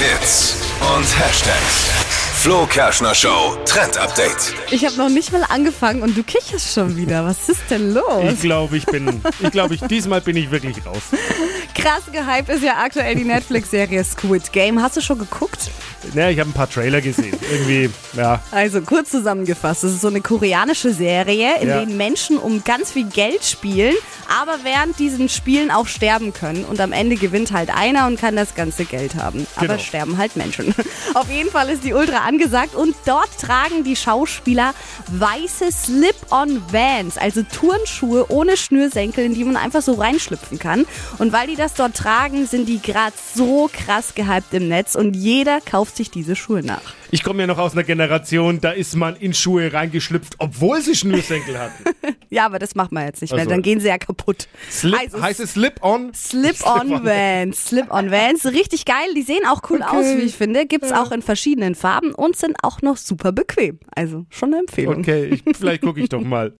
Hits und Hashtags. Flo Kerschner Show Trend Update. Ich habe noch nicht mal angefangen und du kicherst schon wieder. Was ist denn los? Ich glaube, ich bin, ich glaube, ich, diesmal bin ich wirklich raus. Krass gehypt ist ja aktuell die Netflix-Serie Squid Game. Hast du schon geguckt? Ja, ich habe ein paar Trailer gesehen. Irgendwie, ja. Also kurz zusammengefasst, es ist so eine koreanische Serie, in Ja. denen Menschen um ganz viel Geld spielen, aber während diesen Spielen auch sterben können. Und am Ende gewinnt halt einer und kann das ganze Geld haben. Aber Genau. sterben halt Menschen. Auf jeden Fall ist die Ultra angesagt und dort tragen die Schauspieler weiße Slip-on-Vans, also Turnschuhe ohne Schnürsenkel, in die man einfach so reinschlüpfen kann. Und weil die das dort tragen, sind die gerade so krass gehypt im Netz und jeder kauft sich diese Schuhe nach. Ich komme ja noch aus einer Generation, da ist man in Schuhe reingeschlüpft, obwohl sie Schnürsenkel hatten. Ja, aber das macht man jetzt nicht mehr, Also- dann gehen sie ja kaputt. Slip, Also, heißt es Slip-on? Slip-on Vans, Slip-on Vans, richtig geil. Die sehen auch cool Okay. aus, wie ich finde. Gibt's auch in verschiedenen Farben und sind auch noch super bequem. Also schon eine Empfehlung. Okay, ich, vielleicht gucke ich doch mal.